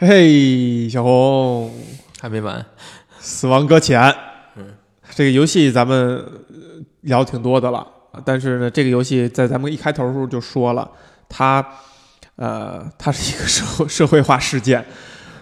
嘿，小红，还没完，死亡搁浅。嗯，这个游戏咱们呃聊挺多的了，但是呢，这个游戏在咱们一开头的时候就说了，它呃，它是一个社会社会化事件，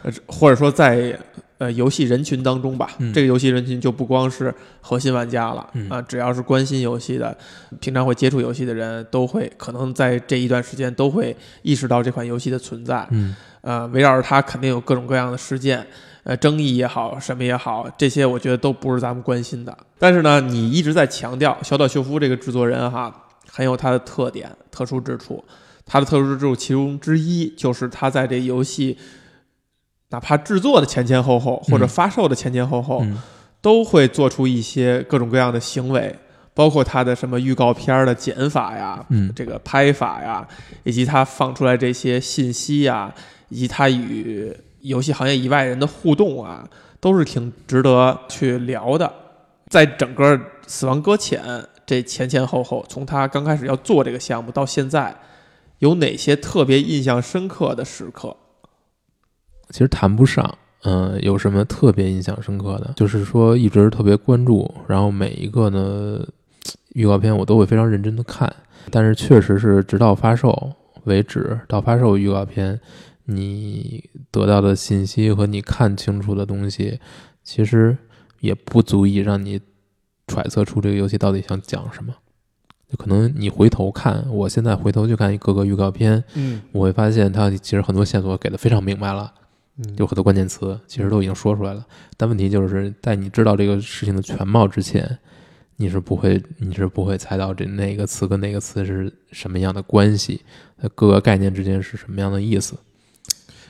呃，或者说在呃游戏人群当中吧，嗯。这个游戏人群就不光是核心玩家了啊、嗯只要是关心游戏的，平常会接触游戏的人都会可能在这一段时间都会意识到这款游戏的存在。嗯呃，围绕着他肯定有各种各样的事件，呃，争议也好，什么也好，这些我觉得都不是咱们关心的。但是呢，你一直在强调小岛秀夫这个制作人哈，很有他的特点、特殊之处。他的特殊之处其中之一就是他在这游戏，哪怕制作的前前后后，或者嗯发售的前前后后，嗯都会做出一些各种各样的行为，包括他的什么预告片的剪法呀，嗯这个拍法呀，以及他放出来这些信息呀，以及他与游戏行业以外人的互动啊，都是挺值得去聊的。在整个《死亡搁浅》这前前后后，从他刚开始要做这个项目到现在，有哪些特别印象深刻的时刻？其实谈不上，嗯、有什么特别印象深刻的？就是说一直特别关注，然后每一个呢预告片我都会非常认真的看，但是确实是直到发售为止，到发售预告片，你得到的信息和你看清楚的东西，其实也不足以让你揣测出这个游戏到底想讲什么。就可能你回头看，我现在回头去看各个预告片，嗯我会发现它其实很多线索给的非常明白了。嗯有很多关键词其实都已经说出来了，但问题就是在你知道这个事情的全貌之前，你是不会你是不会猜到这哪个词跟哪个词是什么样的关系，呃各个概念之间是什么样的意思。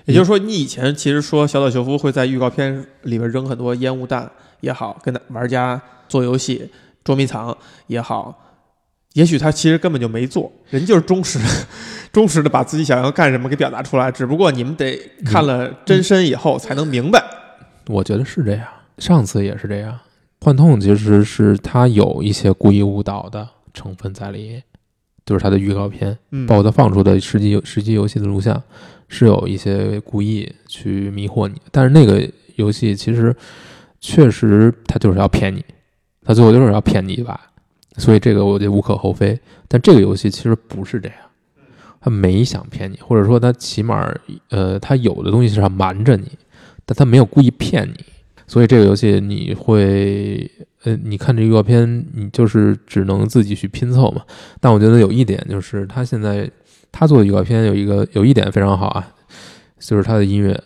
也就是说，你以前其实说小岛秀夫会在预告片里边扔很多烟雾弹也好，跟玩家做游戏捉迷藏也好，也许他其实根本就没做，人就是忠实的、忠实的把自己想要干什么给表达出来。只不过你们得看了真身以后才能明白。我觉得是这样，上次也是这样。幻痛其实是他有一些故意误导的成分在里，就是它的预告片，嗯，包括它放出的实际游实际游戏的录像，是有一些故意去迷惑你。但是那个游戏其实确实它就是要骗你，它最后就是要骗你一把，所以这个我觉得无可厚非。但这个游戏其实不是这样，它没想骗你，或者说它起码呃，它有的东西是要瞒着你，但它没有故意骗你。所以这个游戏你会，呃，你看这预告片，你就是只能自己去拼凑嘛。但我觉得有一点就是，他现在他做的预告片有一个有一点非常好啊，就是他的音乐，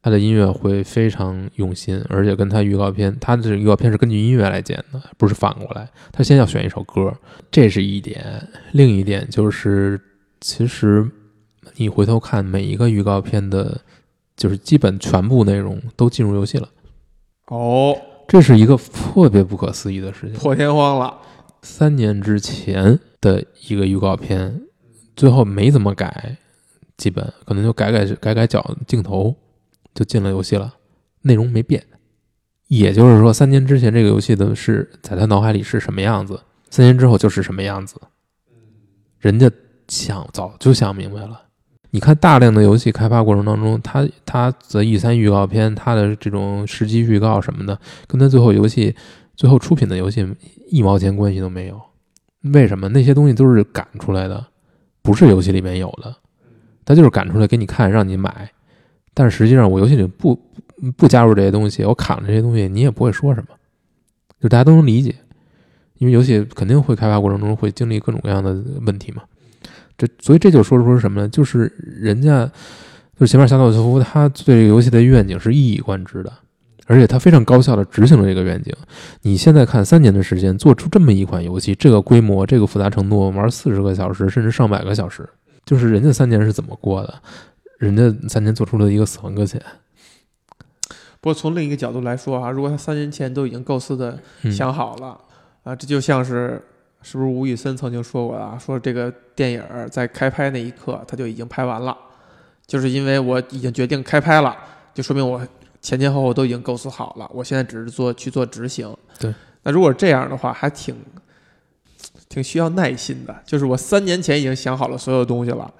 他的音乐会非常用心，而且跟他预告片，他的预告片是根据音乐来剪的，不是反过来。他先要选一首歌，这是一点。另一点就是，其实你回头看每一个预告片的，就是基本全部内容都进入游戏了，哦，这是一个特别不可思议的事情。破天荒了。三年之前的一个预告片，最后没怎么改，基本可能就改改改改角镜头就进了游戏了，内容没变。也就是说，三年之前这个游戏的是在他脑海里是什么样子，三年之后就是什么样子。人家想早就想明白了。你看大量的游戏开发过程当中，它它的 E 三预告片，它的这种实际预告什么的，跟它最后游戏最后出品的游戏一毛钱关系都没有。为什么？那些东西都是赶出来的，不是游戏里面有的，它就是赶出来给你看，让你买。但实际上，我游戏里不不加入这些东西，我砍了这些东西，你也不会说什么，就大家都能理解。因为游戏肯定会开发过程中会经历各种各样的问题嘛。这所以这就说出什么呢？就是人家就是前面小岛秀夫，他对这个游戏的愿景是一以贯之的，而且他非常高效的执行了这个愿景。你现在看三年的时间做出这么一款游戏，这个规模、这个复杂程度，玩四十个小时甚至上百个小时，就是人家三年是怎么过的？人家三年做出了一个死亡搁浅，不过从另一个角度来说啊，如果他三年前都已经构思的嗯想好了、啊，这就像是是不是吴宇森曾经说过啊？说这个电影在开拍那一刻他就已经拍完了，就是因为我已经决定开拍了，就说明我前前后后都已经构思好了，我现在只是做去做执行。对，那如果这样的话，还挺挺需要耐心的，就是我三年前已经想好了所有东西了，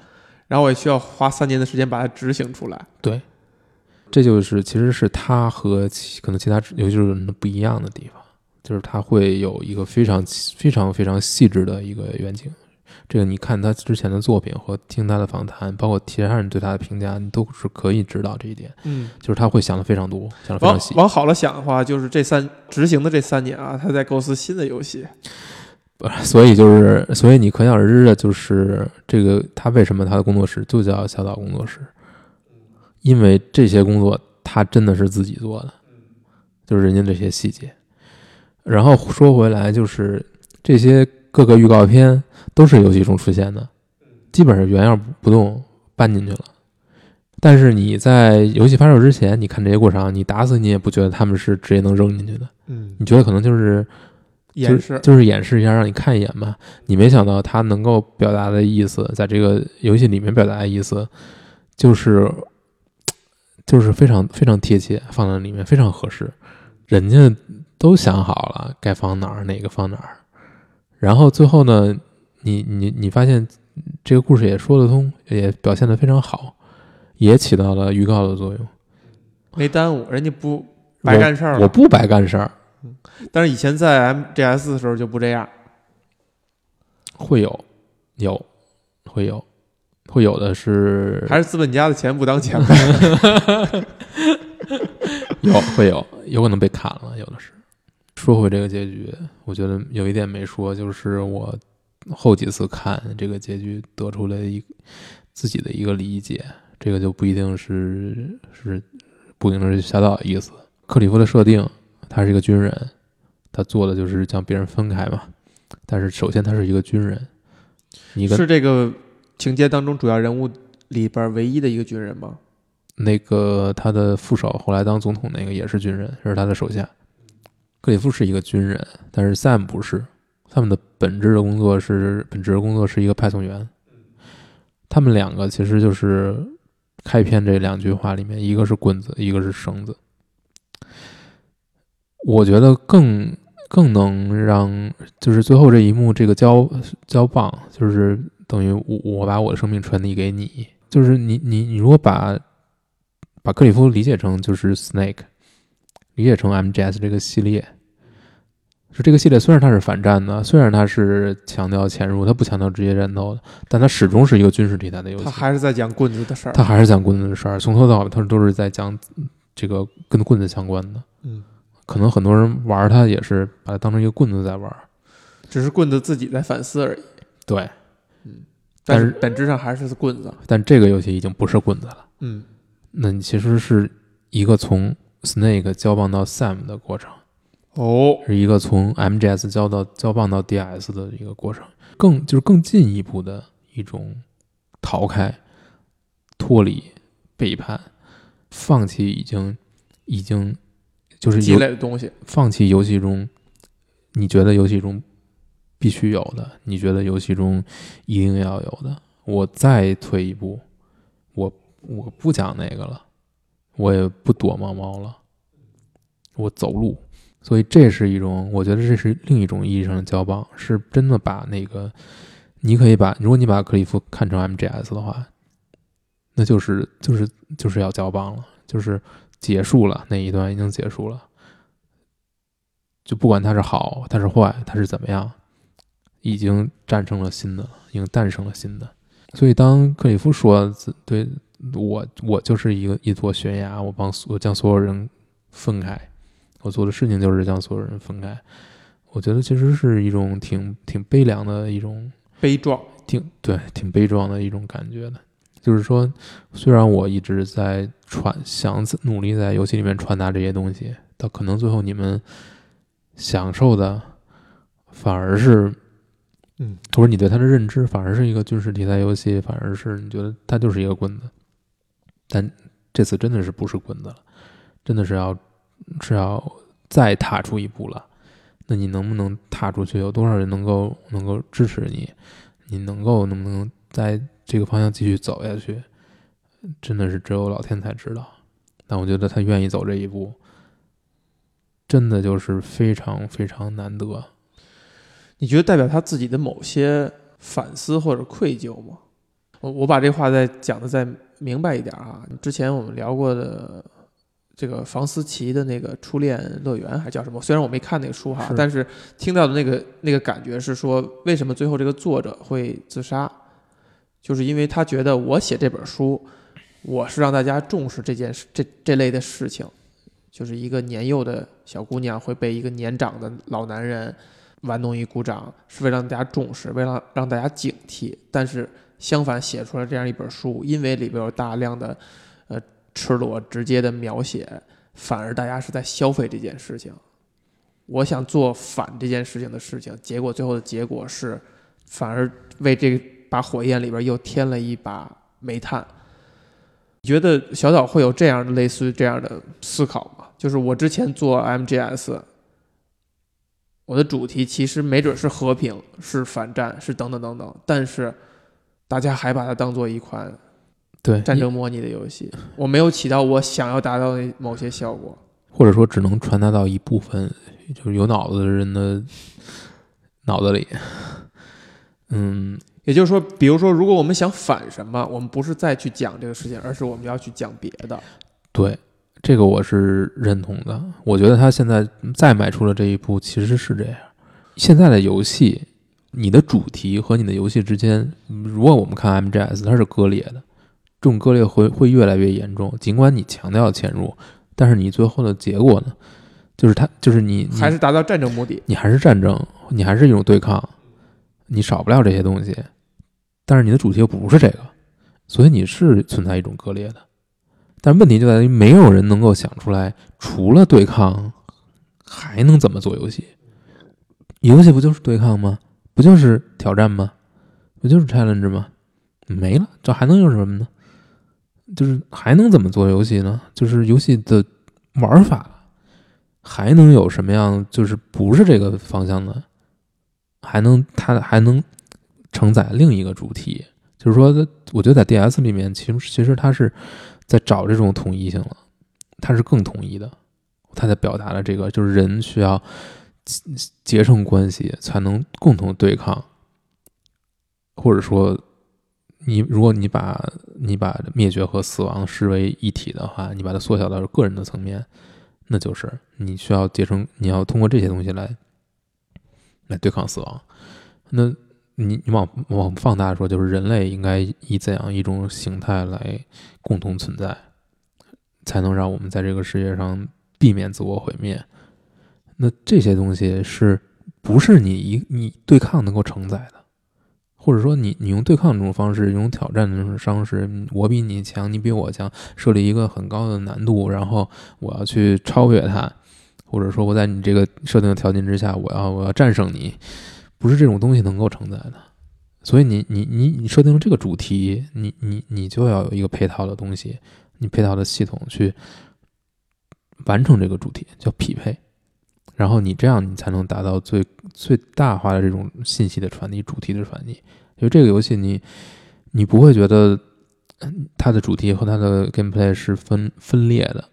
然后我也需要花三年的时间把它执行出来。对，这就是其实是他和其可能其他游戏制作人不一样的地方，就是他会有一个非常非常非常细致的一个远景。这个你看他之前的作品和听他的访谈，包括其他人对他的评价，你都是可以知道这一点。嗯，就是他会想的非常多，想的非常细。往好了想的话，就是这三执行的这三年啊，他在构思新的游戏。所以就是，所以你可想而知的就是这个他为什么他的工作室就叫小岛工作室，因为这些工作他真的是自己做的，就是人家这些细节。然后说回来，就是这些各个预告片都是游戏中出现的，基本上原样不动搬进去了。但是你在游戏发售之前，你看这些过场，你打死你也不觉得他们是直接能扔进去的，嗯，你觉得可能就是演示就是演示一下，让你看一眼吧。你没想到他能够表达的意思，在这个游戏里面表达的意思，就是就是非常非常贴切，放在里面非常合适。人家都想好了该放哪儿，哪个放哪儿。然后最后呢，你你你发现这个故事也说得通，也表现得非常好，也起到了预告的作用。没耽误，人家不白干事儿。我不白干事儿，但是以前在 MGS 的时候就不这样。会有有会有会有的是还是资本家的钱不当钱呗。有会有，有可能被砍了，有的是。说回这个结局，我觉得有一点没说，就是我后几次看这个结局得出来一自己的一个理解，这个就不一定是是不一定是小岛的意思。克里夫的设定，他是一个军人，他做的就是将别人分开嘛。但是首先他是一个军人，一个是这个情节当中主要人物里边唯一的一个军人吗？那个他的副手后来当总统那个也是军人，这是他的手下。克里夫是一个军人，但是 Sam 不是。他们的本质的工作是本职的工作是一个派送员。他们两个其实就是开篇这两句话里面，一个是棍子，一个是绳子。我觉得更更能让就是最后这一幕，这个交交棒，就是等于我我把我的生命传递给你，就是你你你如果把把克里夫理解成就是 Snake，理解成 MGS 这个系列，是这个系列虽然它是反战的，虽然它是强调潜入，它不强调直接战斗的，但它始终是一个军事题材的游戏它。还是在讲棍子的事儿。它还是讲棍子的事儿，从头到尾它都是在讲这个跟棍子相关的。嗯，可能很多人玩它也是把它当成一个棍子在玩。只是棍子自己在反思而已。对，但是但是本质上还是棍子。但这个游戏已经不是棍子了，嗯，那你其实是一个从 Snake 交棒到 Sam 的过程。哦，是一个从 MGS 交到交棒到 DS 的一个过程，更就是更进一步的一种逃开、脱离、背叛、放弃已经已经就是积游累的东西。放弃游戏中你觉得游戏中必须有的，你觉得游戏中一定要有的，我再退一步，我我不讲那个了，我也不躲猫猫了，我走路。所以这是一种，我觉得这是另一种意义上的交棒，是真的把那个，你可以把，如果你把克里夫看成 MGS 的话，那就是就是就是要交棒了，就是结束了那一段已经结束了，就不管他是好，他是坏，他是怎么样，已经战胜了新的，已经诞生了新的。所以当克里夫说对我，我就是一个一座悬崖，我帮所将所有人分开。我做的事情就是将所有人分开，我觉得其实是一种挺挺悲凉的一种，悲壮。挺对，挺悲壮的一种感觉的。就是说，虽然我一直在传，想努力在游戏里面传达这些东西，到可能最后你们享受的反而是，嗯，或者你对它的认知反而是一个军事题材游戏，反而是你觉得它就是一个棍子。但这次真的是不是棍子了，真的是要。是要再踏出一步了，那你能不能踏出去？有多少人能够能够支持你？你能够能不能在这个方向继续走下去？真的是只有老天才知道。但我觉得他愿意走这一步，真的就是非常非常难得。你觉得代表他自己的某些反思或者愧疚吗？我我把这话再讲的再明白一点啊。之前我们聊过的这个房思琪的那个初恋乐园还叫什么？虽然我没看那个书哈，是但是听到的那个那个感觉是说，为什么最后这个作者会自杀？就是因为他觉得我写这本书，我是让大家重视这件事这这类的事情，就是一个年幼的小姑娘会被一个年长的老男人玩弄于股掌，是为了让大家重视，为了让大家警惕。但是相反，写出来这样一本书，因为里边有大量的呃赤裸直接的描写，反而大家是在消费这件事情。我想做反这件事情的事情，结果最后的结果是，反而为这把火焰里边又添了一把煤炭。你觉得小岛会有这样类似于这样的思考吗？就是我之前做 MGS，我的主题其实没准是和平，是反战，是等等等等，但是大家还把它当做一款对战争模拟的游戏，我没有起到我想要达到的某些效果。或者说只能传达到一部分就是有脑子的人的脑子里。嗯，也就是说，比如说，如果我们想反什么，我们不是再去讲这个事情，而是我们要去讲别的。对，这个我是认同的。我觉得他现在再迈出了这一步，其实是这样。现在的游戏，你的主题和你的游戏之间，如果我们看 MGS，它是割裂的，这种割裂会会越来越严重。尽管你强调潜入，但是你最后的结果呢，就是它就是你你还是达到战争目的。你还是战争，你还是一种对抗，你少不了这些东西，但是你的主题又不是这个，所以你是存在一种割裂的。但问题就在于，没有人能够想出来，除了对抗，还能怎么做游戏？游戏不就是对抗吗？不就是挑战吗？不就是 challenge 吗？没了，这还能有什么呢？就是还能怎么做游戏呢？就是游戏的玩法还能有什么样？就是不是这个方向的，还能它还能承载另一个主题。就是说，我觉得在 DS 里面，其实其实它是在找这种统一性了，它是更统一的，它在表达了这个，就是人需要结成关系才能共同对抗，或者说，你如果你把你把灭绝和死亡视为一体的话，你把它缩小到个人的层面，那就是你需要结成，你要通过这些东西来来对抗死亡。那你你往往放大说，就是人类应该以怎样一种形态来共同存在，才能让我们在这个世界上避免自我毁灭？那这些东西是不是你一你对抗能够承载的？或者说你你用对抗这种方式，用挑战的这种方式，我比你强，你比我强，设立一个很高的难度，然后我要去超越他，或者说我在你这个设定的条件之下，我要我要战胜你，不是这种东西能够承载的。所以你你你你设定了这个主题，你你你就要有一个配套的东西，你配套的系统去完成这个主题，叫匹配。然后你这样，你才能达到最最大化的这种信息的传递、主题的传递。因为这个游戏你，你不会觉得它的主题和它的 gameplay 是分分裂的，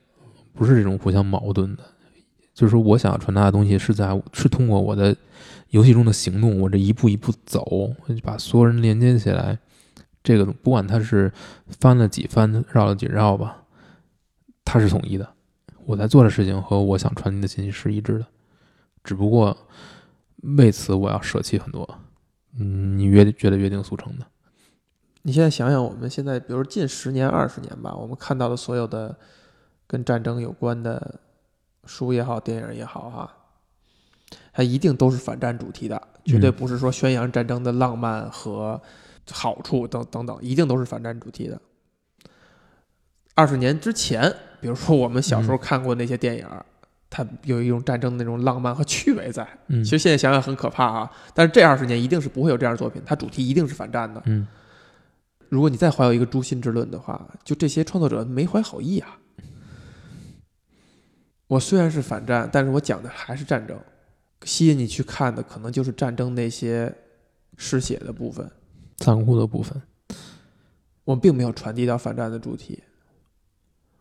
不是这种互相矛盾的。就是说我想要传达的东西是在是通过我的游戏中的行动，我这一步一步走，把所有人连接起来。这个不管它是翻了几番、绕了几绕吧，它是统一的。我在做的事情和我想传递的信息是一致的，只不过为此我要舍弃很多，嗯，你约觉得约定俗成的。你现在想想，我们现在比如近十年、二十年吧，我们看到的所有的跟战争有关的书也好、电影也好，哈，它一定都是反战主题的，绝对不是说宣扬战争的浪漫和好处等等等，一定都是反战主题的。二十年之前，比如说我们小时候看过那些电影，它有一种战争的那种浪漫和趣味在。嗯，其实现在想想很可怕啊，但是这二十年一定是不会有这样的作品，它主题一定是反战的。嗯，如果你再怀有一个诛心之论的话，就这些创作者没怀好意啊。我虽然是反战，但是我讲的还是战争，吸引你去看的可能就是战争那些嗜血的部分、残酷的部分。我并没有传递到反战的主题。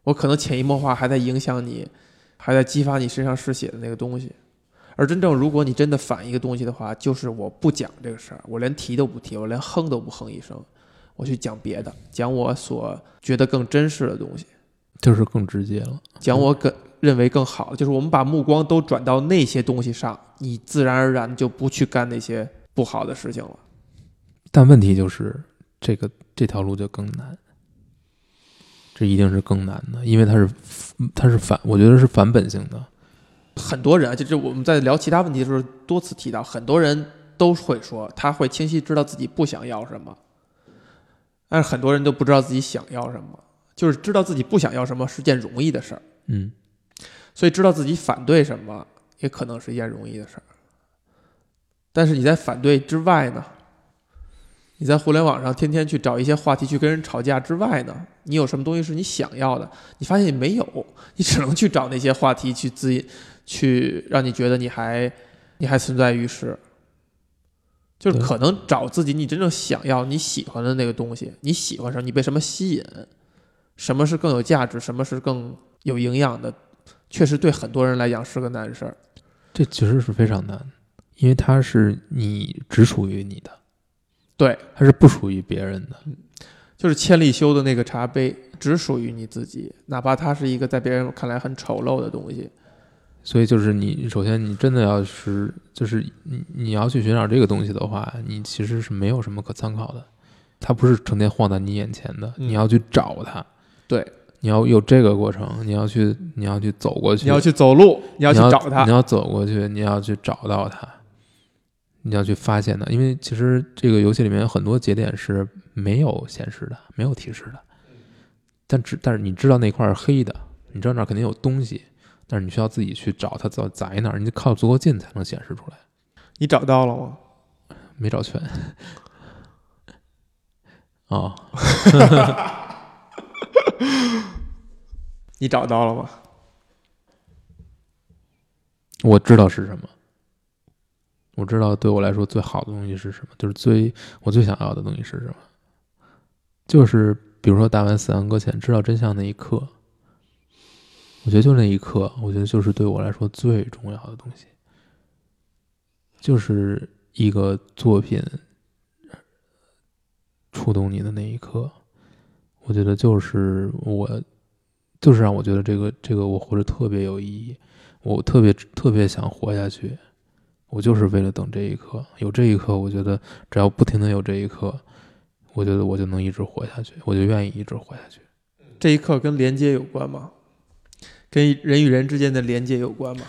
我可能潜移默化还在影响你，还在激发你身上嗜血的那个东西。而真正如果你真的反一个东西的话，就是我不讲这个事儿，我连提都不提，我连哼都不哼一声，我去讲别的，讲我所觉得更真实的东西。就是更直接了。讲我更认为更好，就是我们把目光都转到那些东西上，你自然而然就不去干那些不好的事情了。但问题就是，这个这条路就更难，这一定是更难的，因为它是它是反，我觉得是反本性的。很多人啊，就是我们在聊其他问题的时候多次提到，很多人都会说他会清晰知道自己不想要什么，但是很多人都不知道自己想要什么。就是知道自己不想要什么是件容易的事儿，嗯，所以知道自己反对什么也可能是一件容易的事儿。但是你在反对之外呢？你在互联网上天天去找一些话题去跟人吵架之外呢，你有什么东西是你想要的？你发现你没有，你只能去找那些话题去自去让你觉得你还你还存在于世。就是可能找自己你真正想要、你喜欢的那个东西，你喜欢什么，你被什么吸引，什么是更有价值，什么是更有营养的，确实对很多人来讲是个难事儿。这其实是非常难，因为它是你只属于你的，对，它是不属于别人的。就是千里修的那个茶杯，只属于你自己，哪怕它是一个在别人看来很丑陋的东西。所以就是你，首先你真的要是就是你你要去寻找这个东西的话，你其实是没有什么可参考的，它不是成天晃在你眼前的，嗯你要去找它，对，你要有这个过程，你要去你要去走过去，你要去走路，你要去找它你。要走过去，你要去找到它，你要去发现它，因为其实这个游戏里面有很多节点是没有显示的，没有提示的，但只但是你知道那块儿是黑的，你知道那儿肯定有东西，但是你需要自己去找它在在哪儿，你得靠足够近才能显示出来，你找到了吗？没找全。哦，你找到了吗？我知道是什么，我知道对我来说最好的东西是什么，就是最我最想要的东西是什么，就是比如说打完死亡搁浅，知道真相那一刻，我觉得就那一刻，我觉得就是对我来说最重要的东西，就是一个作品触动你的那一刻，我觉得就是我，就是让我觉得这个这个我活着特别有意义。我特别特别想活下去，我就是为了等这一刻。有这一刻，我觉得只要不停的有这一刻，我觉得我就能一直活下去，我就愿意一直活下去。这一刻跟连接有关吗？跟人与人之间的连接有关吗？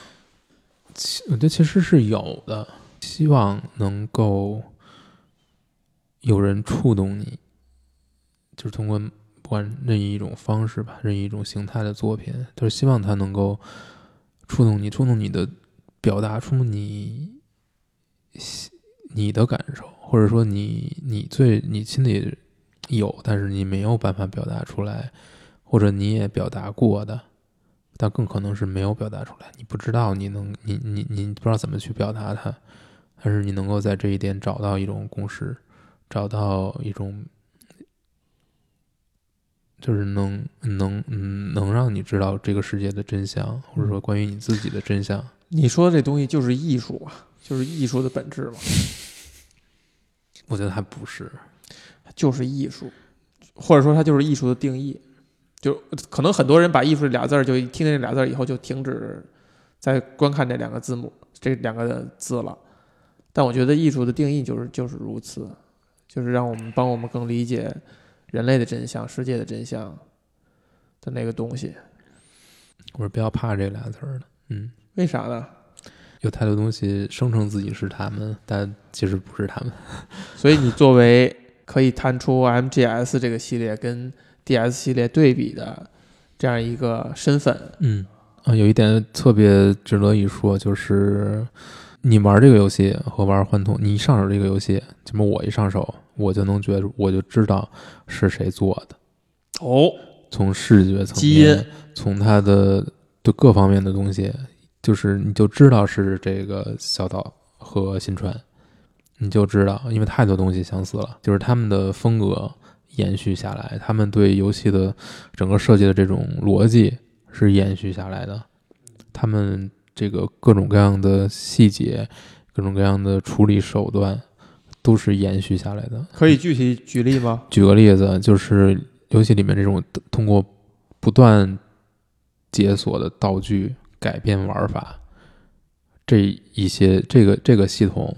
其我觉得其实是有的，希望能够有人触动你，就是通过不管任意一种方式吧，任意一种形态的作品，就是希望它能够触动你，触动你的表达，出你你的感受，或者说你你最你心里有，但是你没有办法表达出来，或者你也表达过的。但更可能是没有表达出来，你不知道你能，你你你不知道怎么去表达它，但是你能够在这一点找到一种共识，找到一种，就是能能嗯能让你知道这个世界的真相，或者说关于你自己的真相。你说这东西就是艺术啊，就是艺术的本质嘛，我觉得还不是，就是艺术，或者说它就是艺术的定义。就可能很多人把“艺术”这俩字儿，就听见这俩字儿以后就停止在观看这两个字母这两个字了。但我觉得艺术的定义就是就是如此，就是让我们帮我们更理解人类的真相、世界的真相的那个东西。我是比较怕这俩字儿的。嗯，为啥呢？有太多东西声称自己是他们，但其实不是他们。所以你作为可以探出 MGS 这个系列跟 DS 系列对比的这样一个身份，嗯啊，有一点特别值得一说，就是你玩这个游戏和玩幻痛，你一上手这个游戏，怎么我一上手，我就能觉得，我就知道是谁做的。哦，从视觉层面，基因，从它的对各方面的东西，就是你就知道是这个小岛和新川，你就知道，因为太多东西相似了，就是他们的风格延续下来，他们对游戏的整个设计的这种逻辑是延续下来的，他们这个各种各样的细节、各种各样的处理手段都是延续下来的。可以具体举例吗？举个例子，就是游戏里面这种通过不断解锁的道具、改变玩法，这一些这个这个系统，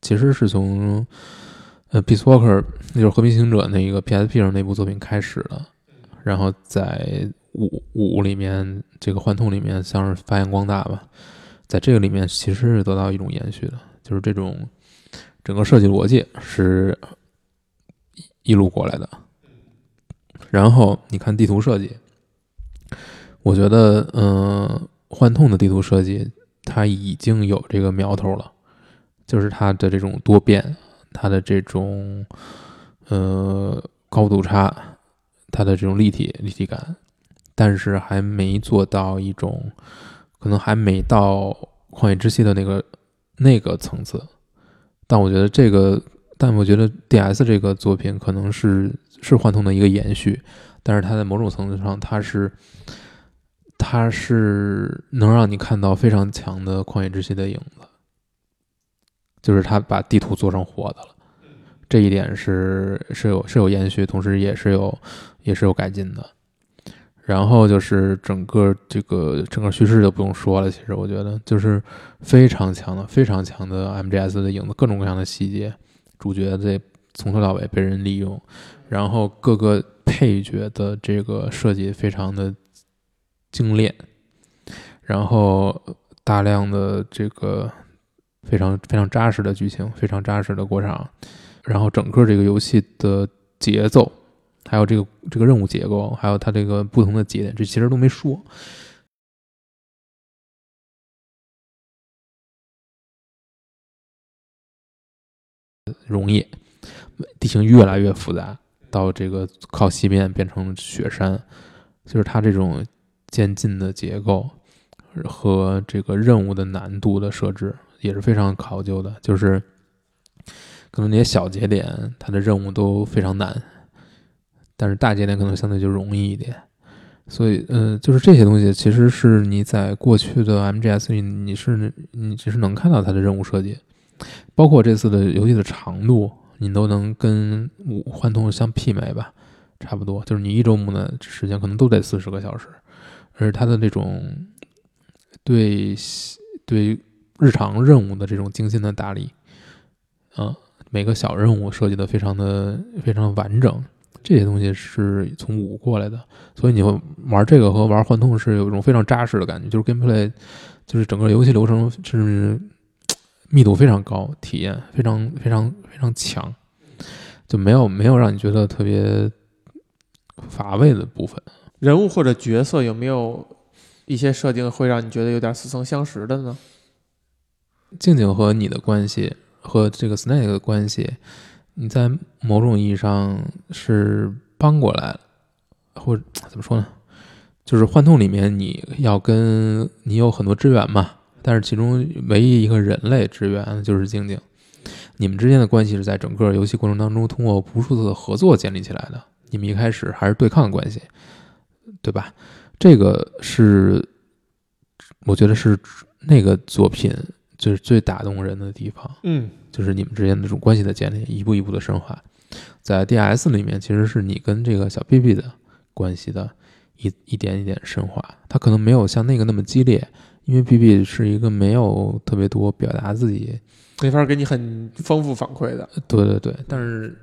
其实是从呃《Peace Walker》那就是《和平行者》那一个 PSP 上那部作品开始的，然后在五五里面这个幻痛里面像是发扬光大吧，在这个里面其实是得到一种延续的，就是这种整个设计逻辑是一一路过来的。然后你看地图设计，我觉得，嗯、幻痛的地图设计它已经有这个苗头了，就是它的这种多变，它的这种呃高度差，它的这种立体立体感，但是还没做到一种，可能还没到旷野之息的那个那个层次。但我觉得这个，但我觉得 D.S 这个作品可能是是幻痛的一个延续，但是它在某种层次上，它是它是能让你看到非常强的旷野之息的影子，就是它把地图做成活的了。这一点是是有是有延续，同时也是有也是有改进的。然后就是整个这个整个叙事就不用说了，其实我觉得就是非常强的、非常强的 MGS 的影子，各种各样的细节，主角这从头到尾被人利用，然后各个配角的这个设计非常的精炼，然后大量的这个非常非常扎实的剧情，非常扎实的过场，然后整个这个游戏的节奏。还有这个这个任务结构，还有它这个不同的节点，这其实都没说。容易，地形越来越复杂，到这个靠西边变成雪山，就是它这种渐进的结构和这个任务的难度的设置也是非常考究的。就是可能那些小节点，它的任务都非常难。但是大节点可能相对就容易一点，所以，呃，就是这些东西其实是你在过去的 MGS 里，你是你其实能看到它的任务设计，包括这次的游戏的长度，你都能跟五幻痛相媲美吧，差不多，就是你一周目的时间可能都得四十个小时，而它的这种对对日常任务的这种精心的打理，啊，每个小任务设计的非常的非常完整。这些东西是从五过来的，所以你会玩这个和玩幻痛是有一种非常扎实的感觉，就是 gameplay，就是整个游戏流程是密度非常高，体验非常非常非常强，就没有没有让你觉得特别乏味的部分。人物或者角色有没有一些设定会让你觉得有点似曾相识的呢？静静和你的关系和这个 Snake 的关系。你在某种意义上是帮过来了，或者怎么说呢？就是幻痛里面你要跟你有很多支援嘛，但是其中唯一一个人类支援就是静静。你们之间的关系是在整个游戏过程当中通过无数次的合作建立起来的。你们一开始还是对抗关系，对吧？这个是我觉得是那个作品就是最打动人的地方。嗯。就是你们之间的这种关系的建立，一步一步的深化，在 D.S 里面，其实是你跟这个小 B B 的关系的一一点一点深化。他可能没有像那个那么激烈，因为 B B 是一个没有特别多表达自己，没法给你很丰富反馈的。对对对，但是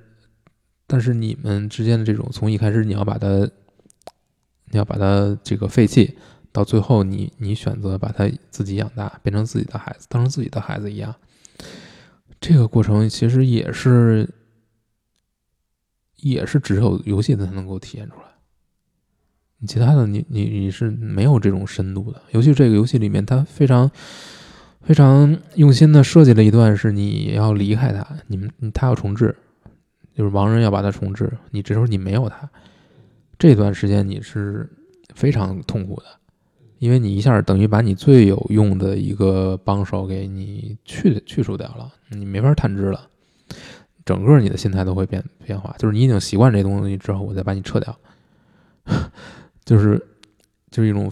但是你们之间的这种，从一开始你要把它，你要把它这个废弃，到最后你你选择把它自己养大，变成自己的孩子，当成自己的孩子一样。这个过程其实也是，也是只有游戏才能够体现出来。你其他的，你你你是没有这种深度的。尤其这个游戏里面，它非常非常用心的设计了一段，是你要离开他，你们他要重置，就是亡人要把它重置，你这时候你没有他，这段时间你是非常痛苦的。因为你一下等于把你最有用的一个帮手给你去去除掉了，你没法探知了，整个你的心态都会变变化。就是你已经习惯这东西之后，我再把你撤掉，就是就是一种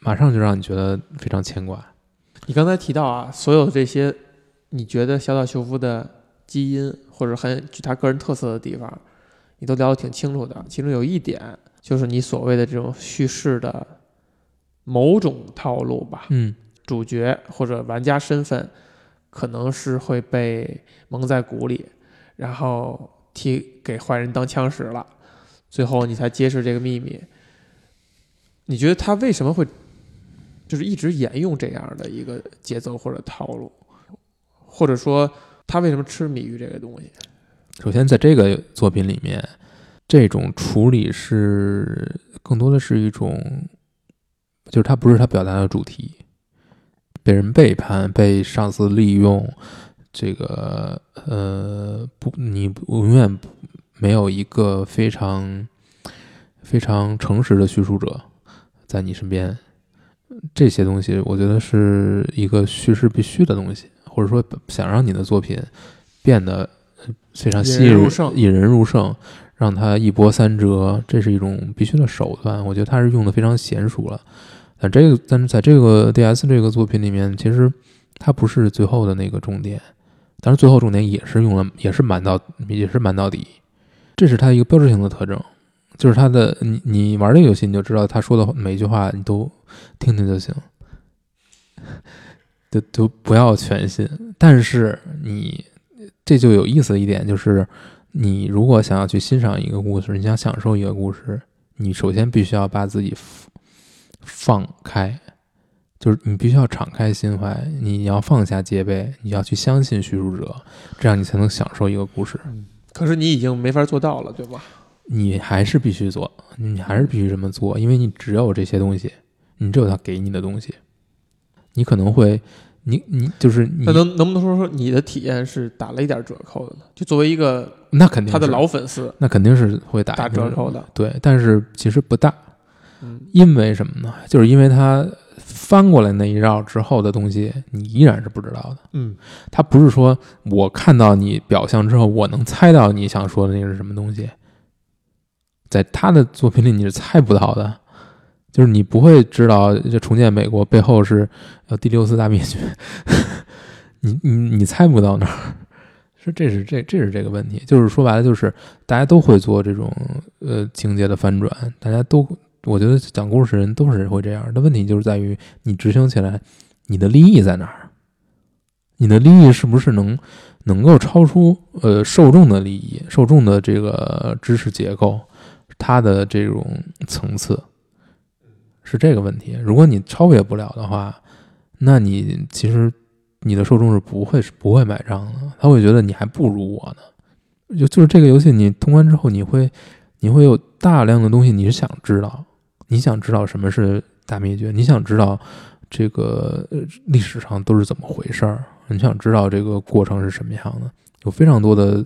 马上就让你觉得非常牵挂。你刚才提到啊，所有这些你觉得小岛秀夫的基因或者很具他个人特色的地方，你都聊得挺清楚的。其中有一点就是你所谓的这种叙事的。某种套路吧，嗯主角或者玩家身份可能是会被蒙在鼓里，然后替给坏人当枪使了，最后你才揭示这个秘密。你觉得他为什么会就是一直沿用这样的一个节奏或者套路，或者说他为什么痴迷于这个东西？首先，在这个作品里面，这种处理是更多的是一种，就是它不是他表达的主题，被人背叛、被上司利用，这个呃不，你永远没有一个非常非常诚实的叙述者在你身边。这些东西，我觉得是一个叙事必须的东西，或者说想让你的作品变得非常吸引引人入胜引人入胜，让他一波三折，这是一种必须的手段。我觉得他是用的非常娴熟了。但这个，但是在这个 D.S 这个作品里面，其实他不是最后的那个重点，但是最后重点也是用了，也是满到，也是满到底，这是他一个标志性的特征。就是他的，你你玩这个游戏，你就知道他说的每一句话，你都听听就行，都都不要全信。但是你这就有意思的一点就是，你如果想要去欣赏一个故事，你想享受一个故事，你首先必须要把自己放开，就是你必须要敞开心怀，你要放下戒备，你要去相信叙述者，这样你才能享受一个故事。可是你已经没法做到了，对吧？你还是必须做，你还是必须这么做，因为你只有这些东西，你只有他给你的东西，你可能会，你你就是你那，能能不能说说你的体验是打了一点折扣的呢？就作为一个那肯定他的老粉丝那肯定是会打打折扣的，对，但是其实不大，嗯，因为什么呢？就是因为他翻过来那一绕之后的东西，你依然是不知道的。嗯，他不是说我看到你表象之后，我能猜到你想说的那个是什么东西，在他的作品里你是猜不到的，就是你不会知道这重建美国背后是呃第六次大灭绝，你你你猜不到那儿，是这是这这是这个问题，就是说白了就是大家都会做这种呃情节的翻转，大家都我觉得讲故事人都是会这样的问题，就是在于你执行起来你的利益在哪儿。你的利益是不是能能够超出呃受众的利益、受众的这个知识结构，它的这种层次，是这个问题。如果你超越不了的话，那你其实你的受众是不会是不会买账的，他会觉得你还不如我呢。就就是这个游戏，你通关之后，你会你会有大量的东西你是想知道，你想知道什么是大灭绝，你想知道这个历史上都是怎么回事儿，你想知道这个过程是什么样的，有非常多的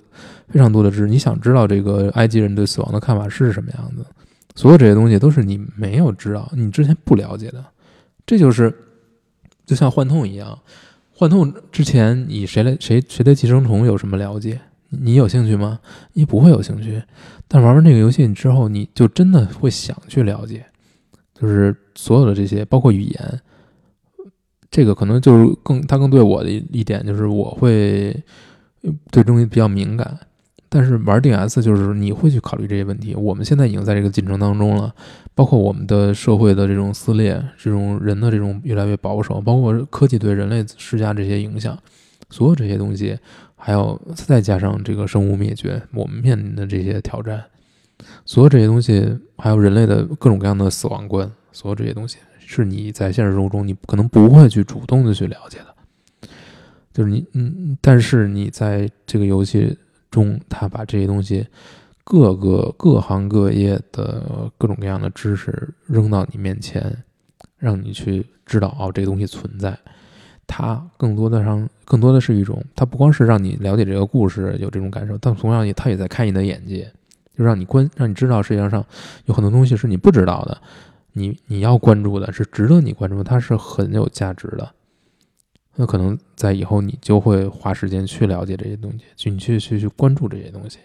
非常多的知识，你想知道这个埃及人对死亡的看法是什么样子，所有这些东西都是你没有知道，你之前不了解的，这就是就像幻痛一样，幻痛之前你谁来谁谁对寄生虫有什么了解？你有兴趣吗？你不会有兴趣，但玩完这个游戏之后，你就真的会想去了解，就是所有的这些，包括语言，这个可能就是更他更对我的一一点就是我会对东西比较敏感，但是玩 DS 就是你会去考虑这些问题。我们现在已经在这个进程当中了，包括我们的社会的这种撕裂，这种人的这种越来越保守，包括科技对人类施加这些影响，所有这些东西，还有再加上这个生物灭绝，我们面临的这些挑战，所有这些东西，还有人类的各种各样的死亡观，所有这些东西，是你在现实生活中你可能不会去主动的去了解的。就是你，嗯，但是你在这个游戏中，他把这些东西各个各行各业的各种各样的知识扔到你面前，让你去知道哦，这个东西存在。它更多的上，更多的是一种，它不光是让你了解这个故事有这种感受，但同样也它也在开你的眼界，就让你关，让你知道世界上有很多东西是你不知道的，你你要关注的是值得你关注，它是很有价值的。那可能在以后你就会花时间去了解这些东西，去你去去去关注这些东西。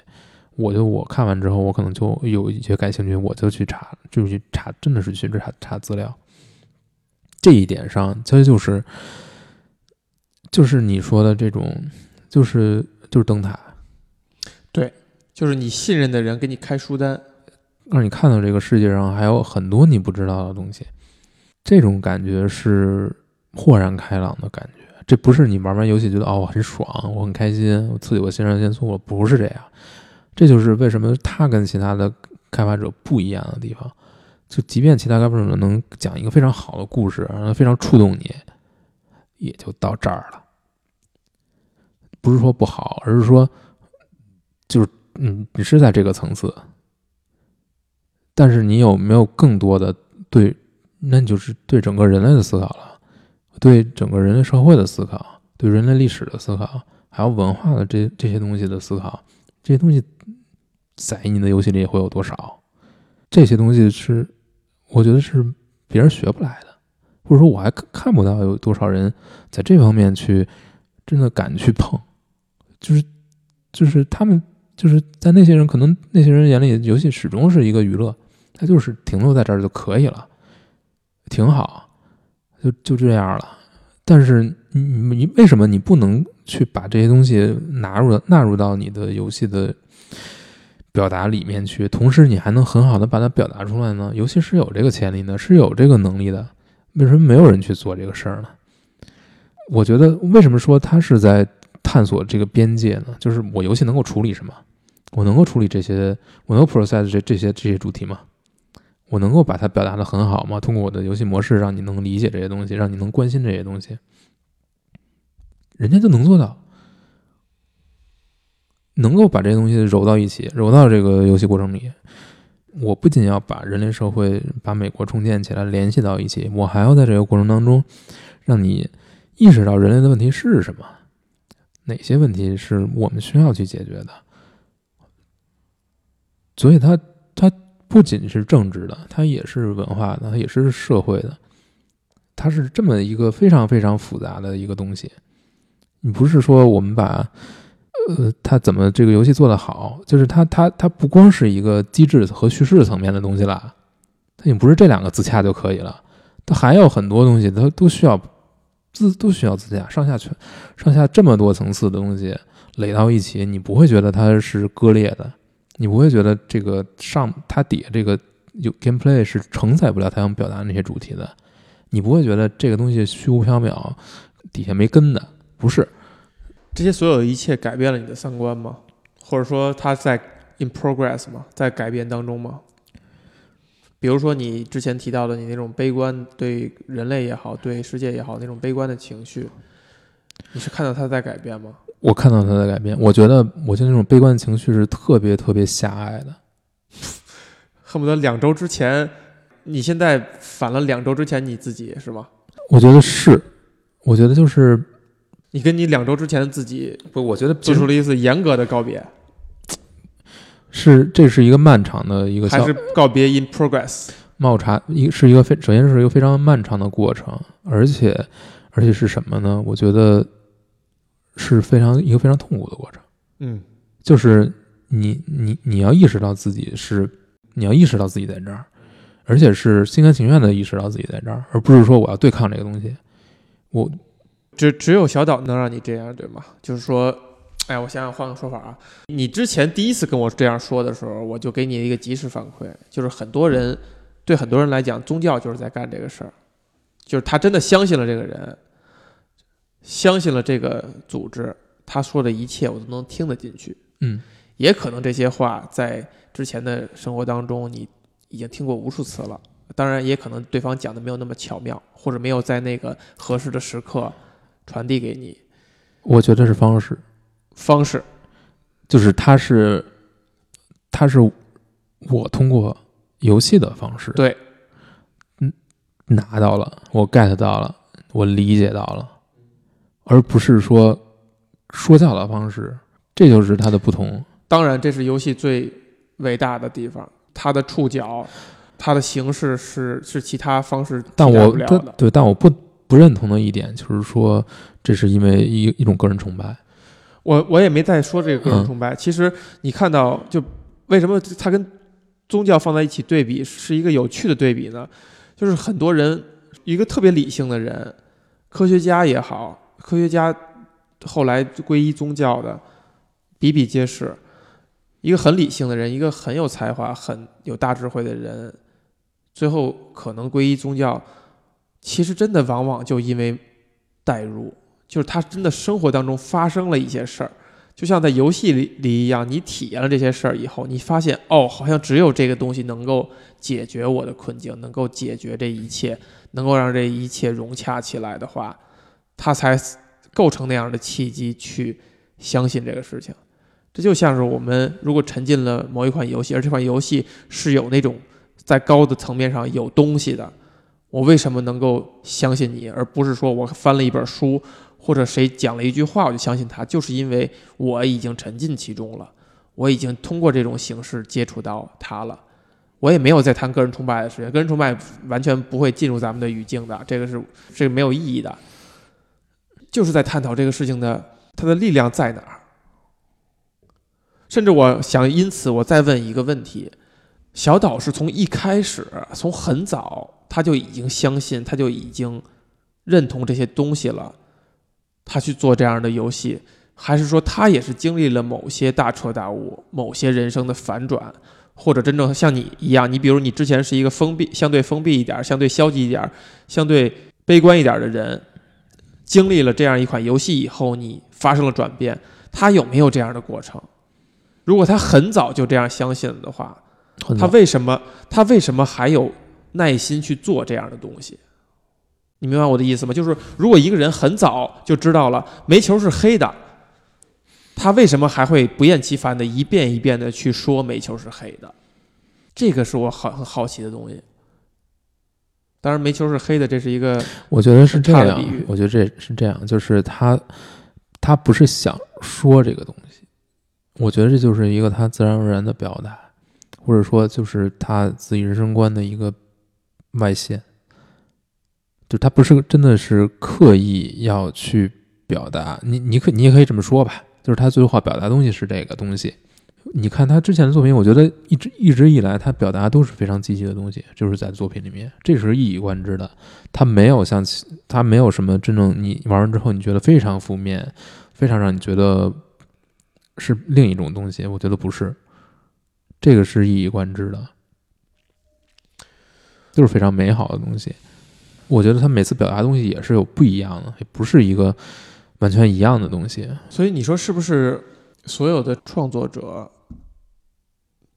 我就我看完之后，我可能就有一些感兴趣，我就去查，就去查，真的是去查查资料。这一点上，其实就是就是你说的这种，就是就是灯塔，对就是你信任的人给你开书单，让你看到这个世界上还有很多你不知道的东西。这种感觉是豁然开朗的感觉。这不是你玩完游戏觉得哦我很爽，我很开心，我刺激我肾上腺素了，不是这样。这就是为什么它跟其他的开发者不一样的地方。就即便其他开发者能讲一个非常好的故事，然后非常触动你，也就到这儿了。不是说不好，而是说，就是嗯，你是在这个层次，但是你有没有更多的对，那你就是对整个人类的思考了，对整个人类社会的思考，对人类历史的思考，还有文化的这这些东西的思考，这些东西在你的游戏里会有多少？这些东西是，我觉得是别人学不来的，或者说我还看不到有多少人在这方面去真的敢去碰，就是就是他们就是在那些人可能那些人眼里，游戏始终是一个娱乐。它就是停留在这儿就可以了，挺好，就就这样了。但是你你为什么你不能去把这些东西纳入纳入到你的游戏的表达里面去？同时你还能很好的把它表达出来呢？游戏是有这个潜力的，是有这个能力的。为什么没有人去做这个事儿呢？我觉得为什么说他是在探索这个边界呢？就是我游戏能够处理什么？我能够处理这些，我能够 process 这这些这些主题吗？我能够把它表达的很好吗？通过我的游戏模式，让你能理解这些东西，让你能关心这些东西，人家就能做到，能够把这些东西揉到一起，揉到这个游戏过程里。我不仅要把人类社会、把美国重建起来联系到一起，我还要在这个过程当中，让你意识到人类的问题是什么，哪些问题是我们需要去解决的。所以，他他。不仅是政治的，它也是文化的，它也是社会的，它是这么一个非常非常复杂的一个东西。你不是说我们把，呃，它怎么这个游戏做得好，就是它它它不光是一个机制和叙事层面的东西了，它也不是这两个自洽就可以了，它还有很多东西，它都需要自都需要自洽，上下全上下这么多层次的东西垒到一起，你不会觉得它是割裂的。你不会觉得这个上它底下这个有 gameplay 是承载不了他想表达那些主题的，你不会觉得这个东西虚无缥缈，底下没根的，不是？这些所有一切改变了你的三观吗？或者说它在 in progress 吗？在改变当中吗？比如说你之前提到的你那种悲观，对人类也好，对世界也好那种悲观的情绪，你是看到它在改变吗？我看到他的改变，我觉得我现在这种悲观情绪是特别特别狭隘的，恨不得两周之前，你现在反了两周之前你自己是吗？我觉得是，我觉得就是你跟你两周之前的自己，不，我觉得做出了一次严格的告别，是这是一个漫长的一个，还是告别 in progress？冒茶一是一个非首先是一个非常漫长的过程，而且而且是什么呢？我觉得。是非常一个非常痛苦的过程，嗯，就是你你你要意识到自己是，你要意识到自己在这儿，而且是心甘情愿的意识到自己在这儿，而不是说我要对抗这个东西。我只只有小岛能让你这样，对吗？就是说，哎，我想想换个说法啊，你之前第一次跟我这样说的时候，我就给你一个及时反馈，就是很多人对很多人来讲，宗教就是在干这个事儿，就是他真的相信了这个人。相信了这个组织，他说的一切我都能听得进去。嗯，也可能这些话在之前的生活当中你已经听过无数次了。当然，也可能对方讲的没有那么巧妙，或者没有在那个合适的时刻传递给你。我觉得是方式，方式就是他是他是我通过游戏的方式对，嗯，拿到了，我 get 到了，我理解到了。而不是说说教的方式，这就是它的不同。当然，这是游戏最伟大的地方，它的触角，它的形式是是其他方式但我对，但我不不认同的一点就是说，这是因为一一种个人崇拜。我我也没在说这个个人崇拜。其实你看到，就为什么它跟宗教放在一起对比，是一个有趣的对比呢？就是很多人，一个特别理性的人，科学家也好。科学家后来皈依宗教的比比皆是，一个很理性的人，一个很有才华、很有大智慧的人，最后可能皈依宗教，其实真的往往就因为代入，就是他真的生活当中发生了一些事儿，就像在游戏里里一样，你体验了这些事儿以后，你发现哦，好像只有这个东西能够解决我的困境，能够解决这一切，能够让这一切融洽起来的话，他才构成那样的契机去相信这个事情。这就像是我们如果沉浸了某一款游戏，而这款游戏是有那种在高的层面上有东西的，我为什么能够相信你，而不是说我翻了一本书或者谁讲了一句话我就相信他？就是因为我已经沉浸其中了，我已经通过这种形式接触到他了。我也没有在谈个人崇拜的事情，个人崇拜完全不会进入咱们的语境的，这个是这个没有意义的，就是在探讨这个事情的它的力量在哪儿。甚至我想，因此我再问一个问题：小岛是从一开始，从很早他就已经相信，他就已经认同这些东西了，他去做这样的游戏，还是说他也是经历了某些大彻大悟、某些人生的反转，或者真正像你一样，你比如你之前是一个封闭、相对封闭一点、相对消极一点、相对悲观一点的人，经历了这样一款游戏以后，你发生了转变，他有没有这样的过程？如果他很早就这样相信了的话，他为什么他为什么还有耐心去做这样的东西？你明白我的意思吗？就是如果一个人很早就知道了煤球是黑的，他为什么还会不厌其烦的一遍一遍的去说煤球是黑的？这个是我很很好奇的东西。当然，煤球是黑的，这是一个我觉得是这样。我觉得这是这样，就是他他不是想说这个东西。我觉得这就是一个他自然而然的表达，或者说就是他自己人生观的一个外显，就他不是真的是刻意要去表达。你你可你也可以这么说吧，就是他最后表达东西是这个东西。你看他之前的作品，我觉得一直一直以来他表达都是非常积极的东西，就是在作品里面，这是一以贯之的。他没有像他没有什么真正你玩完之后你觉得非常负面，非常让你觉得。是另一种东西，我觉得不是，这个是一以贯之的，都是非常美好的东西。我觉得他每次表达东西也是有不一样的，也不是一个完全一样的东西。所以你说是不是所有的创作者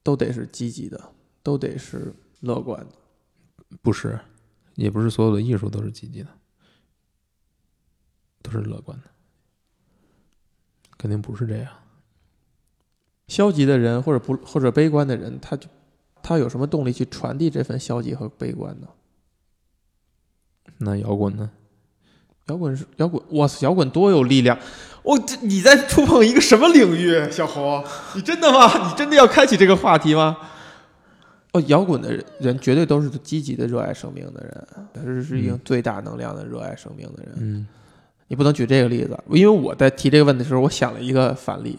都得是积极的，都得是乐观的？不是，也不是所有的艺术都是积极的，都是乐观的，肯定不是这样。消极的人或者不或者悲观的人，他就他有什么动力去传递这份消极和悲观呢？那摇滚呢？摇滚是摇滚，哇塞，摇滚多有力量！我这你在触碰一个什么领域，小红？你真的吗？你真的要开启这个话题吗？哦，摇滚的人绝对都是积极的、热爱生命的人，是是一个最大能量的热爱生命的人。嗯，你不能举这个例子，因为我在提这个问题的时候，我想了一个反例。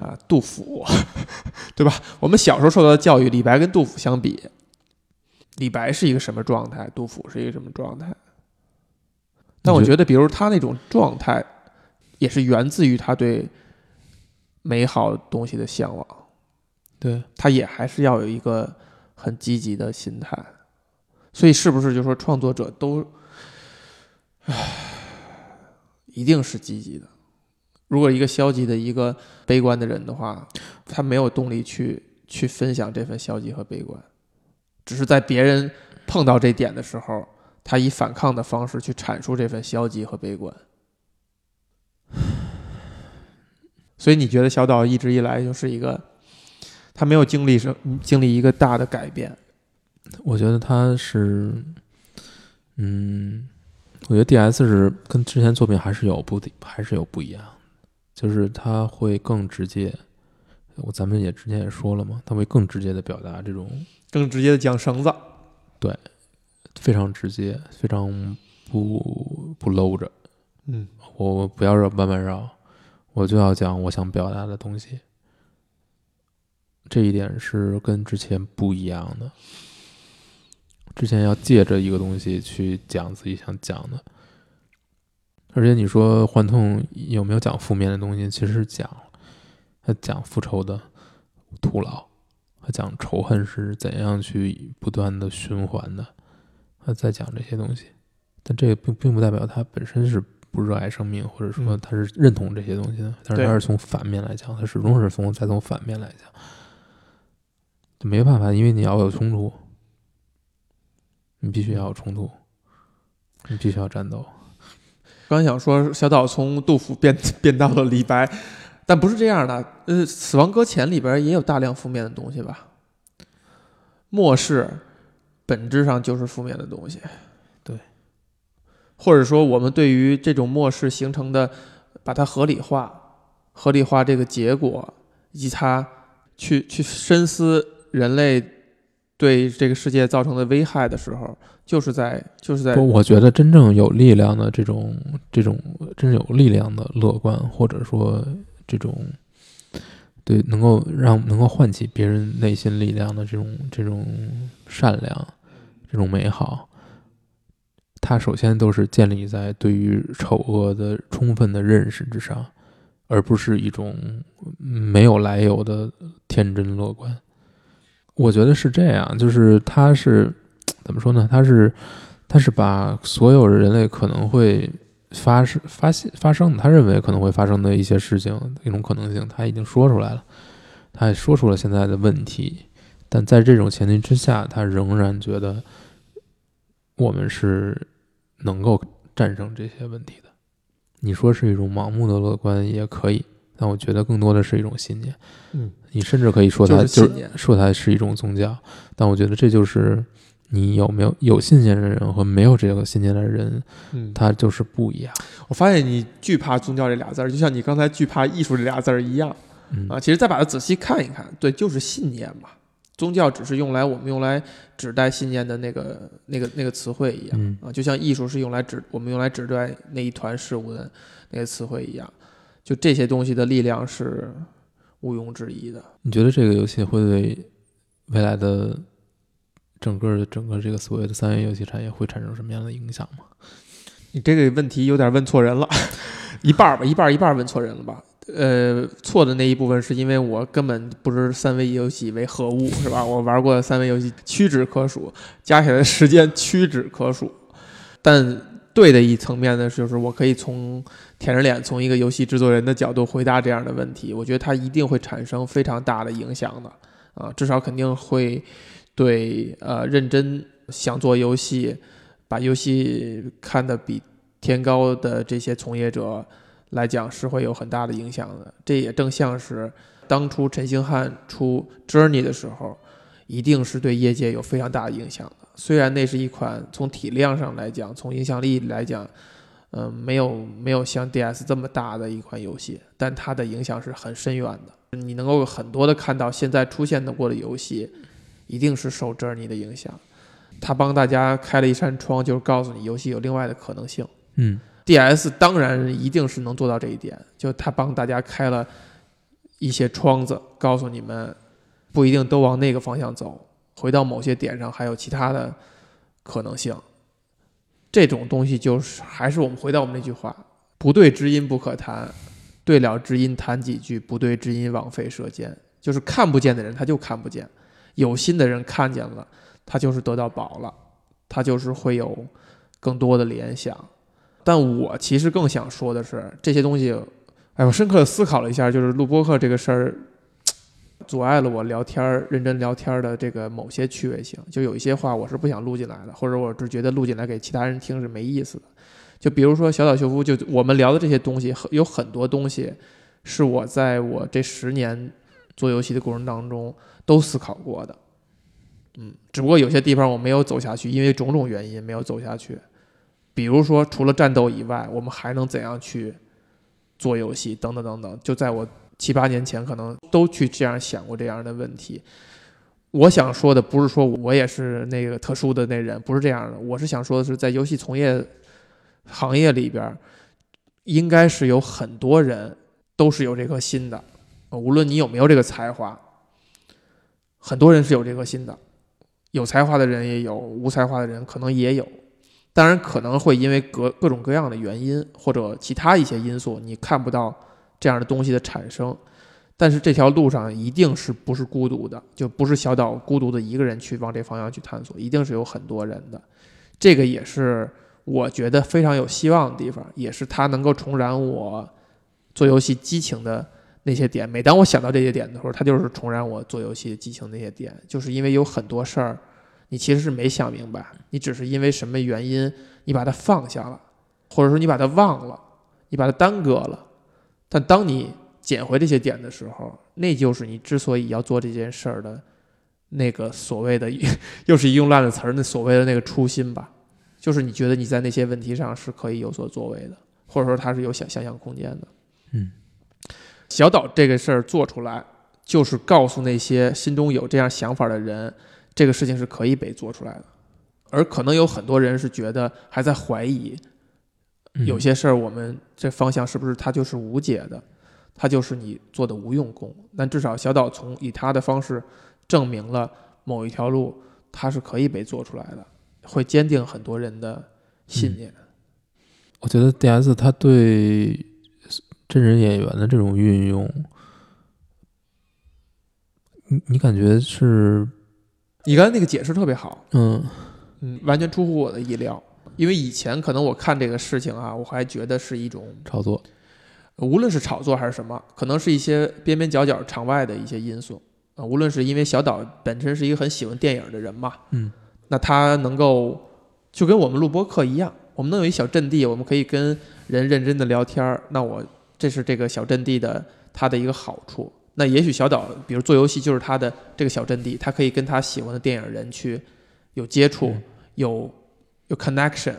啊，杜甫，对吧？我们小时候受到的教育，李白跟杜甫相比，李白是一个什么状态？杜甫是一个什么状态？但我觉得，比如他那种状态，也是源自于他对美好东西的向往。对他也还是要有一个很积极的心态。所以，是不是就说创作者都，唉，一定是积极的？如果一个消极的、一个悲观的人的话，他没有动力去去分享这份消极和悲观，只是在别人碰到这点的时候，他以反抗的方式去阐述这份消极和悲观。所以你觉得小岛一直以来就是一个，他没有经历什经历一个大的改变？我觉得他是，嗯，我觉得 D.S 是跟之前作品还是有不还是有不一样。就是他会更直接，我咱们也之前也说了嘛，他会更直接的表达这种，更直接的讲绳子，对，非常直接，非常不不搂着，嗯，我不要绕弯弯绕，我就要讲我想表达的东西，这一点是跟之前不一样的，之前要借着一个东西去讲自己想讲的。而且你说幻痛有没有讲负面的东西？其实讲，他讲复仇的徒劳，他讲仇恨是怎样去不断的循环的，他在讲这些东西。但这个并并不代表他本身是不热爱生命，或者说嗯他是认同这些东西的。但是他是从反面来讲，他始终是从再从反面来讲，就没办法，因为你要有冲突，你必须要有冲突，你必须要战斗。刚想说小岛从杜甫变变到了李白，但不是这样的。呃，《死亡搁浅》里边也有大量负面的东西吧？末世本质上就是负面的东西。或者说我们对于这种漠视形成的，把它合理化，合理化这个结果，以及它去去深思人类对这个世界造成的危害的时候，就是在就是在，我觉得真正有力量的这种这种真正有力量的乐观，或者说这种对能够让能够唤起别人内心力量的这种这种善良，这种美好，它首先都是建立在对于丑恶的充分的认识之上，而不是一种没有来由的天真乐观。我觉得是这样，就是它是怎么说呢？它是它是把所有人类可能会发生发现发生的，他认为可能会发生的一些事情一种可能性，他已经说出来了，他也说出了现在的问题，但在这种前提之下，他仍然觉得我们是能够战胜这些问题的。你说是一种盲目的乐观也可以，但我觉得更多的是一种信念。嗯，你甚至可以说它就是说它是一种宗教，但我觉得这就是你有没有有信念的人和没有这个信念的人，嗯，他就是不一样。我发现你惧怕宗教这俩字儿，就像你刚才惧怕艺术这俩字儿一样嗯啊。其实再把它仔细看一看，对，就是信念嘛。宗教只是用来我们用来指代信念的那个那个那个词汇一样嗯啊，就像艺术是用来指我们用来指代那一团事物的那个词汇一样。就这些东西的力量是毋庸置疑的。你觉得这个游戏会对未来的整个整个这个所谓的三 A 游戏产业会产生什么样的影响吗？你这个问题有点问错人了，一半儿吧，一半儿一半儿问错人了吧？呃，错的那一部分是因为我根本不知三维游戏为何物，是吧？我玩过三维游戏屈指可数，加起来的时间屈指可数。但对的一层面呢，就是我可以从舔着脸从一个游戏制作人的角度回答这样的问题。我觉得它一定会产生非常大的影响的，啊，至少肯定会对呃认真想做游戏、把游戏看得比天高的这些从业者来讲是会有很大的影响的。这也正像是当初陈星汉出 Journey 的时候，一定是对业界有非常大的影响的。虽然那是一款从体量上来讲，从影响力来讲，嗯、没有没有像 DS 这么大的一款游戏，但它的影响是很深远的。你能够很多的看到现在出现的过的游戏，一定是受 Journey 的影响。它帮大家开了一扇窗，就是告诉你游戏有另外的可能性。嗯 DS 当然一定是能做到这一点，就它帮大家开了一些窗子，告诉你们不一定都往那个方向走，回到某些点上还有其他的可能性。这种东西就是还是我们回到我们那句话：不对知音不可谈，对了知音谈几句，不对知音枉费舌尖。就是看不见的人他就看不见，有心的人看见了，他就是得到宝了，他就是会有更多的联想。但我其实更想说的是，这些东西，哎，我深刻的思考了一下，就是录播课这个事儿，阻碍了我聊天儿、认真聊天儿的这个某些趣味性。就有一些话我是不想录进来的，或者我是觉得录进来给其他人听是没意思的。就比如说小岛秀夫，就我们聊的这些东西，有很多东西是我在我这十年做游戏的过程当中都思考过的。嗯，只不过有些地方我没有走下去，因为种种原因没有走下去。比如说，除了战斗以外，我们还能怎样去做游戏？等等等等。就在我七八年前，可能都去这样想过这样的问题。我想说的不是说我也是那个特殊的那人，不是这样的。我是想说的是，在游戏从业行业里边，应该是有很多人都是有这颗心的，无论你有没有这个才华，很多人是有这颗心的。有才华的人也有，无才华的人可能也有。当然可能会因为各各种各样的原因或者其他一些因素，你看不到这样的东西的产生。但是这条路上一定是不是孤独的，就不是小岛孤独的一个人去往这方向去探索，一定是有很多人的。这个也是我觉得非常有希望的地方，也是它能够重燃我做游戏激情的那些点。每当我想到这些点的时候，它就是重燃我做游戏激情那些点，就是因为有很多事儿你其实是没想明白，你只是因为什么原因你把它放下了，或者说你把它忘了，你把它耽搁了。但当你捡回这些点的时候，那就是你之所以要做这件事儿的那个所谓的，又是一用烂的词儿，那所谓的那个初心吧，就是你觉得你在那些问题上是可以有所作为的，或者说它是有想想象空间的。嗯，小岛这个事儿做出来，就是告诉那些心中有这样想法的人，这个事情是可以被做出来的。而可能有很多人是觉得还在怀疑，嗯有些事儿我们这方向是不是它就是无解的，它就是你做的无用功。但至少小岛从以他的方式证明了某一条路它是可以被做出来的，会坚定很多人的信念。我觉得 D.S 它对真人演员的这种运用，你你感觉是你刚才那个解释特别好，嗯嗯，完全出乎我的意料。因为以前可能我看这个事情啊，我还觉得是一种炒作？无论是炒作还是什么，可能是一些边边角角场外的一些因素啊、无论是因为小岛本身是一个很喜欢电影的人嘛，嗯，那他能够就跟我们录播课一样，我们能有一小阵地，我们可以跟人认真的聊天儿。那我这是这个小阵地的它的一个好处。那也许小岛，比如做游戏就是他的这个小阵地，他可以跟他喜欢的电影人去有接触，嗯有有 connection。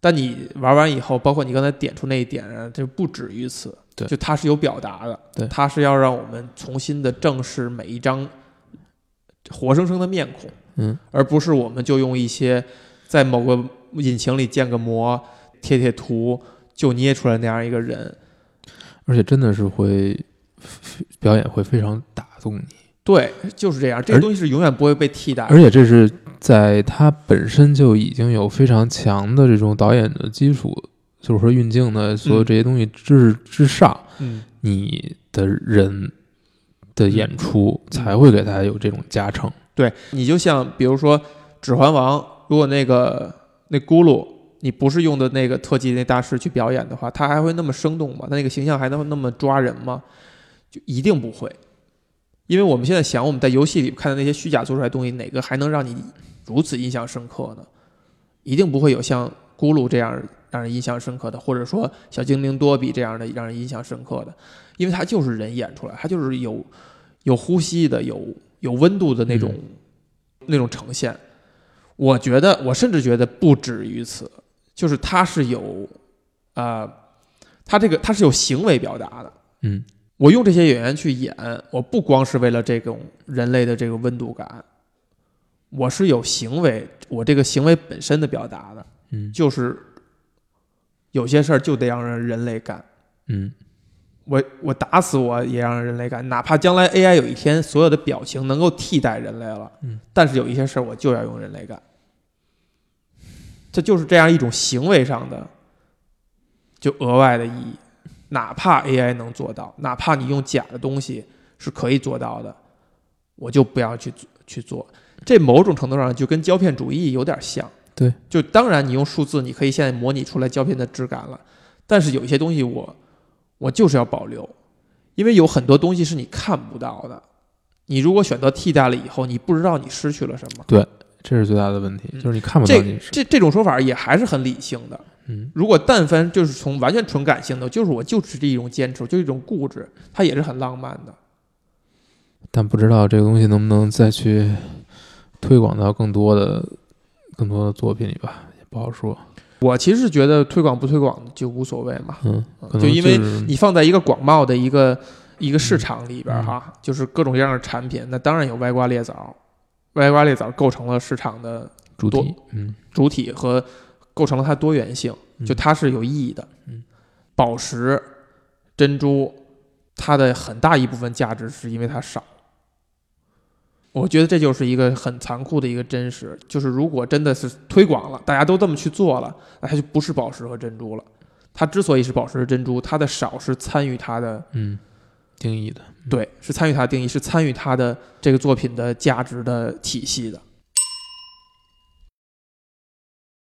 但你玩完以后，包括你刚才点出那一点啊，就不止于此。对就它是有表达的，对它是要让我们重新的正视每一张活生生的面孔，嗯，而不是我们就用一些在某个引擎里建个模、贴贴图就捏出来那样一个人。而且真的是会表演会非常打动你，对，就是这样，这个东西是永远不会被替代的。而且这是在他本身就已经有非常强的这种导演的基础，就是说运镜的所有这些东西之之上，嗯，你的人的演出才会给他有这种加成。对你就像比如说《指环王》，如果那个那咕噜你不是用的那个特技那大师去表演的话，他还会那么生动吗？他那个形象还能那么抓人吗？就一定不会，因为我们现在想我们在游戏里看的那些虚假做出来的东西，哪个还能让你如此印象深刻呢？一定不会有像咕噜这样让人印象深刻的，或者说小精灵多比这样的让人印象深刻的，因为它就是人演出来，它就是有有呼吸的、有有温度的那种、那种呈现。我觉得，我甚至觉得不止于此，就是它是有，呃，它这个它是有行为表达的。嗯我用这些演员去演，我不光是为了这种人类的这个温度感，我是有行为，我这个行为本身的表达的，嗯。就是有些事儿就得让人人类干。嗯。我我打死我也让人类干，哪怕将来 AI 有一天所有的表情能够替代人类了，嗯，但是有一些事儿我就要用人类干，这就是这样一种行为上的就额外的意义，哪怕 AI 能做到，哪怕你用假的东西是可以做到的，我就不要去做去做。这某种程度上就跟胶片主义有点像，对，就当然你用数字，你可以现在模拟出来胶片的质感了，但是有一些东西我我就是要保留，因为有很多东西是你看不到的。你如果选择替代了以后，你不知道你失去了什么。对这是最大的问题，就是你看不到这你是这这种说法也还是很理性的。嗯如果但凡就是从完全纯感性的，就是我就是这一种坚持，就是一种固执，它也是很浪漫的。但不知道这个东西能不能再去推广到更多的更多的作品里吧，也不好说。我其实是觉得推广不推广就无所谓嘛，嗯，就因为你放在一个广袤的一个一个市场里边儿哈，就是各种各样的产品，那当然有歪瓜裂枣，歪瓜裂枣构成了市场的主体，嗯主体和构成了它多元性，嗯就它是有意义的。嗯，宝石、珍珠，它的很大一部分价值是因为它少。我觉得这就是一个很残酷的一个真实，就是如果真的是推广了，大家都这么去做了，那它就不是宝石和珍珠了。它之所以是宝石和珍珠，它的少是参与它的嗯定义的，对，是参与它的定义，是参与它的这个作品的价值的体系的。